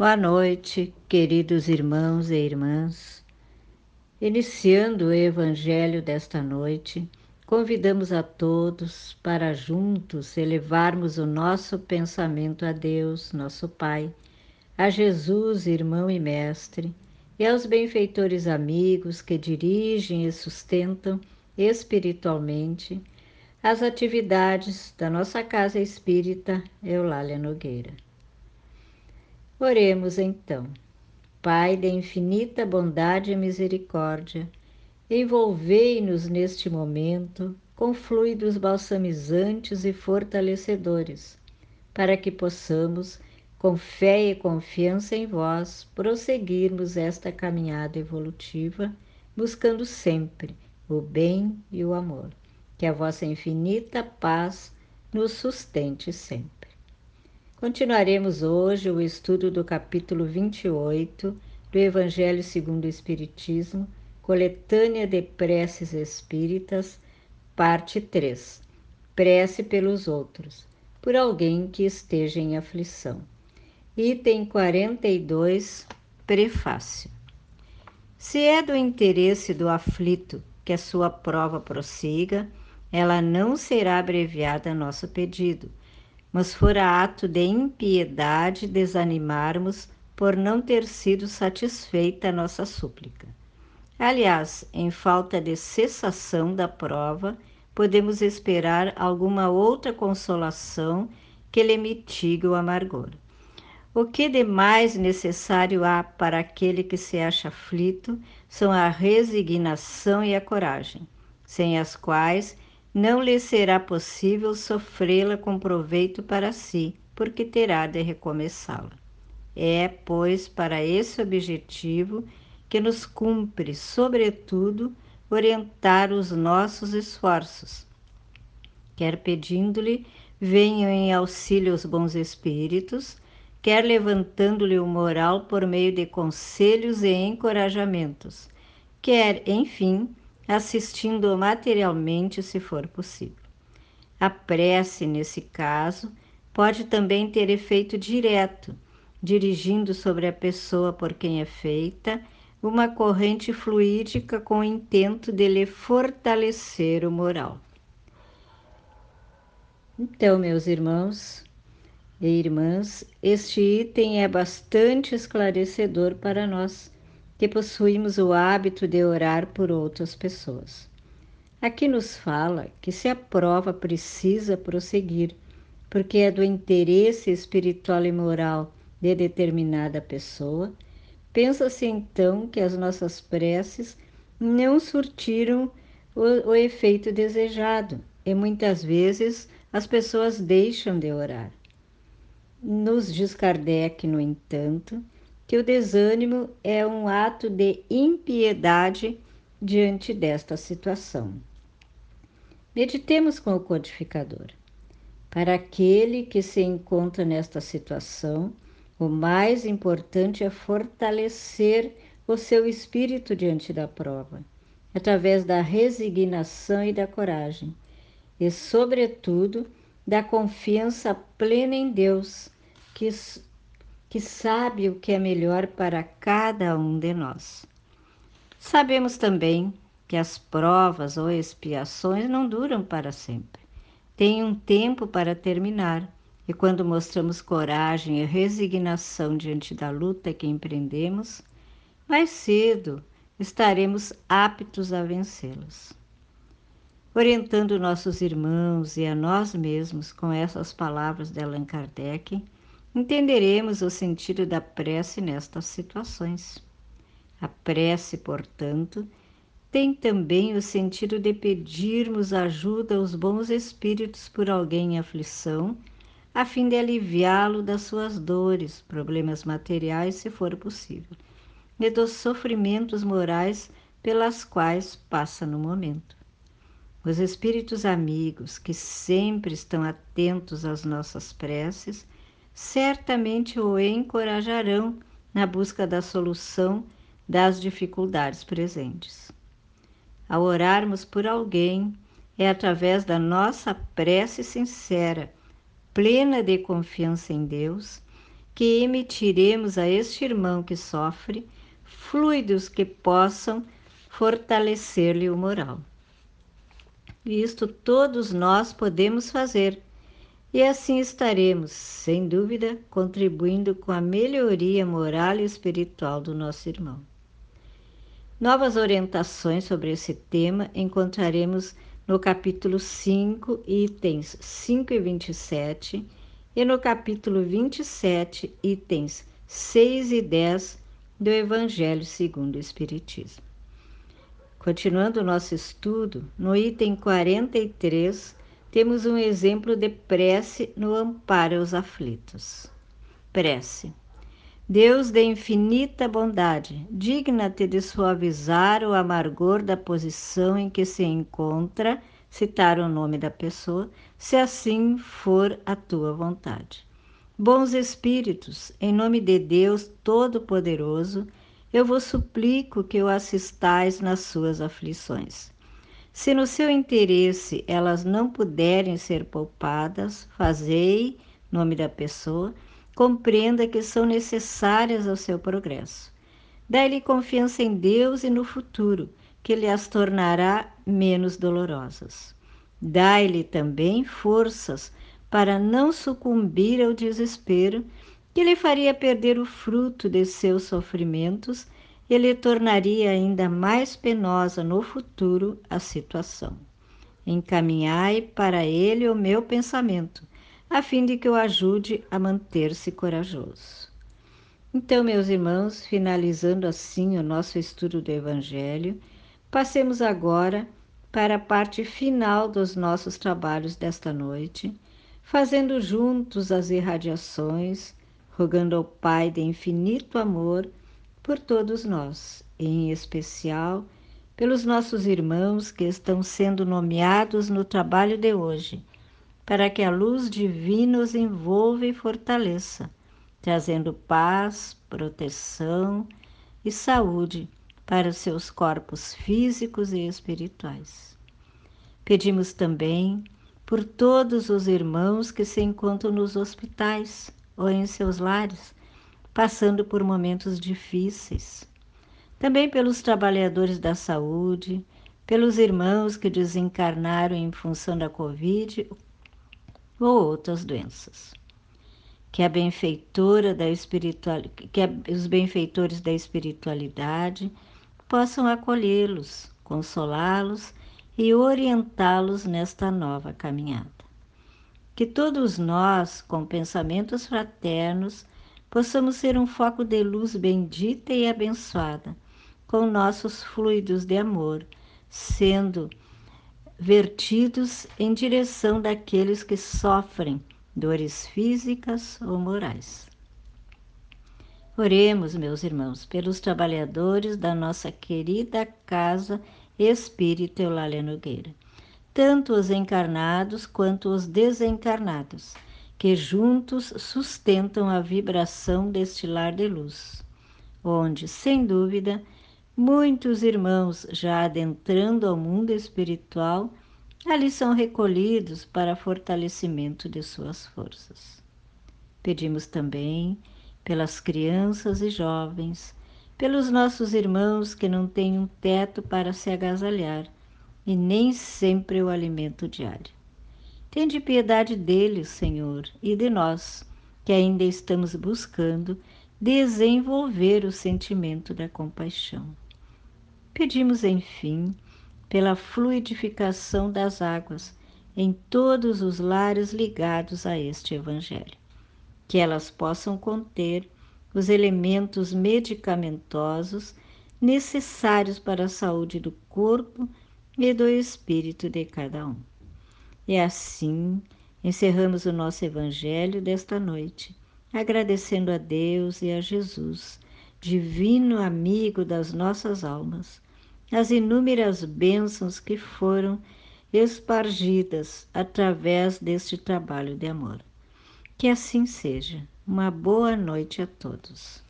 Boa noite, queridos irmãos e irmãs. Iniciando o Evangelho desta noite, convidamos a todos para juntos elevarmos o nosso pensamento a Deus, nosso Pai, a Jesus, irmão e mestre, e aos benfeitores amigos que dirigem e sustentam espiritualmente as atividades da nossa Casa Espírita Eulália Nogueira. Oremos então. Pai da infinita bondade e misericórdia, envolvei-nos neste momento com fluidos balsamizantes e fortalecedores, para que possamos, com fé e confiança em vós, prosseguirmos esta caminhada evolutiva, buscando sempre o bem e o amor. Que a vossa infinita paz nos sustente sempre. Continuaremos hoje o estudo do capítulo 28 do Evangelho segundo o Espiritismo, coletânea de preces espíritas, parte 3. Prece pelos outros, por alguém que esteja em aflição. Item 42, prefácio. Se é do interesse do aflito que a sua prova prossiga, ela não será abreviada a nosso pedido mas fora ato de impiedade desanimarmos por não ter sido satisfeita a nossa súplica. Aliás, em falta de cessação da prova, podemos esperar alguma outra consolação que lhe mitigue o amargor. O que de mais necessário há para aquele que se acha aflito são a resignação e a coragem, sem as quais não lhe será possível sofrê-la com proveito para si, porque terá de recomeçá-la. É, pois, para esse objetivo que nos cumpre, sobretudo, orientar os nossos esforços, quer pedindo-lhe venham em auxílio os bons espíritos, quer levantando-lhe o moral por meio de conselhos e encorajamentos, quer, enfim, assistindo materialmente, se for possível. A prece, nesse caso, pode também ter efeito direto, dirigindo sobre a pessoa por quem é feita uma corrente fluídica com o intento de lhe fortalecer o moral. Então, meus irmãos e irmãs, este item é bastante esclarecedor para nós que possuímos o hábito de orar por outras pessoas. Aqui nos fala que se a prova precisa prosseguir, porque é do interesse espiritual e moral de determinada pessoa, pensa-se então que as nossas preces não surtiram o, o efeito desejado e muitas vezes as pessoas deixam de orar. Nos diz Kardec, no entanto, que o desânimo é um ato de impiedade diante desta situação. Meditemos com o codificador. Para aquele que se encontra nesta situação, o mais importante é fortalecer o seu espírito diante da prova, através da resignação e da coragem, e, sobretudo, da confiança plena em Deus, que que sabe o que é melhor para cada um de nós. Sabemos também que as provas ou expiações não duram para sempre. Tem um tempo para terminar, e quando mostramos coragem e resignação diante da luta que empreendemos, mais cedo estaremos aptos a vencê-las. Orientando nossos irmãos e a nós mesmos com essas palavras de Allan Kardec, entenderemos o sentido da prece nestas situações. A prece, portanto, tem também o sentido de pedirmos ajuda aos bons espíritos por alguém em aflição, a fim de aliviá-lo das suas dores, problemas materiais, se for possível, e dos sofrimentos morais pelas quais passa no momento. Os espíritos amigos que sempre estão atentos às nossas preces certamente o encorajarão na busca da solução das dificuldades presentes. Ao orarmos por alguém, é através da nossa prece sincera, plena de confiança em Deus, que emitiremos a este irmão que sofre fluidos que possam fortalecer-lhe o moral. Isto todos nós podemos fazer, e assim estaremos, sem dúvida, contribuindo com a melhoria moral e espiritual do nosso irmão. Novas orientações sobre esse tema encontraremos no capítulo 5, itens 5 e 27, e no capítulo 27, itens 6 e 10 do Evangelho segundo o Espiritismo. Continuando o nosso estudo, no item 43, temos um exemplo de prece no amparo aos aflitos. Prece. Deus de infinita bondade, digna-te de suavizar o amargor da posição em que se encontra, citar o nome da pessoa, se assim for a tua vontade. Bons espíritos, em nome de Deus Todo-Poderoso, eu vos suplico que o assistais nas suas aflições. Se no seu interesse elas não puderem ser poupadas, fazei, nome da pessoa, compreenda que são necessárias ao seu progresso. Dai-lhe confiança em Deus e no futuro, que lhe as tornará menos dolorosas. Dai-lhe também forças para não sucumbir ao desespero que lhe faria perder o fruto de seus sofrimentos e lhe tornaria ainda mais penosa no futuro a situação. Encaminhai para ele o meu pensamento, a fim de que o ajude a manter-se corajoso. Então, meus irmãos, finalizando assim o nosso estudo do Evangelho, passemos agora para a parte final dos nossos trabalhos desta noite, fazendo juntos as irradiações, rogando ao Pai de infinito amor por todos nós, em especial pelos nossos irmãos que estão sendo nomeados no trabalho de hoje para que a luz divina os envolva e fortaleça, trazendo paz, proteção e saúde para os seus corpos físicos e espirituais. Pedimos também por todos os irmãos que se encontram nos hospitais ou em seus lares, passando por momentos difíceis. Também pelos trabalhadores da saúde, pelos irmãos que desencarnaram em função da Covid ou outras doenças. Que a benfeitora da espiritual, que os benfeitores da espiritualidade possam acolhê-los, consolá-los e orientá-los nesta nova caminhada. Que todos nós, com pensamentos fraternos, possamos ser um foco de luz bendita e abençoada, com nossos fluidos de amor, sendo vertidos em direção daqueles que sofrem dores físicas ou morais. Oremos, meus irmãos, pelos trabalhadores da nossa querida casa Espírita Eulália Nogueira, tanto os encarnados quanto os desencarnados, que juntos sustentam a vibração deste lar de luz, onde, sem dúvida, Muitos irmãos, já adentrando ao mundo espiritual, ali são recolhidos para fortalecimento de suas forças. Pedimos também pelas crianças e jovens, pelos nossos irmãos que não têm um teto para se agasalhar e nem sempre o alimento diário. Tende piedade deles, Senhor, e de nós, que ainda estamos buscando desenvolver o sentimento da compaixão. Pedimos, enfim, pela fluidificação das águas em todos os lares ligados a este Evangelho, que elas possam conter os elementos medicamentosos necessários para a saúde do corpo e do espírito de cada um. E assim encerramos o nosso Evangelho desta noite, agradecendo a Deus e a Jesus, divino amigo das nossas almas as inúmeras bênçãos que foram espargidas através deste trabalho de amor. Que assim seja. Uma boa noite a todos.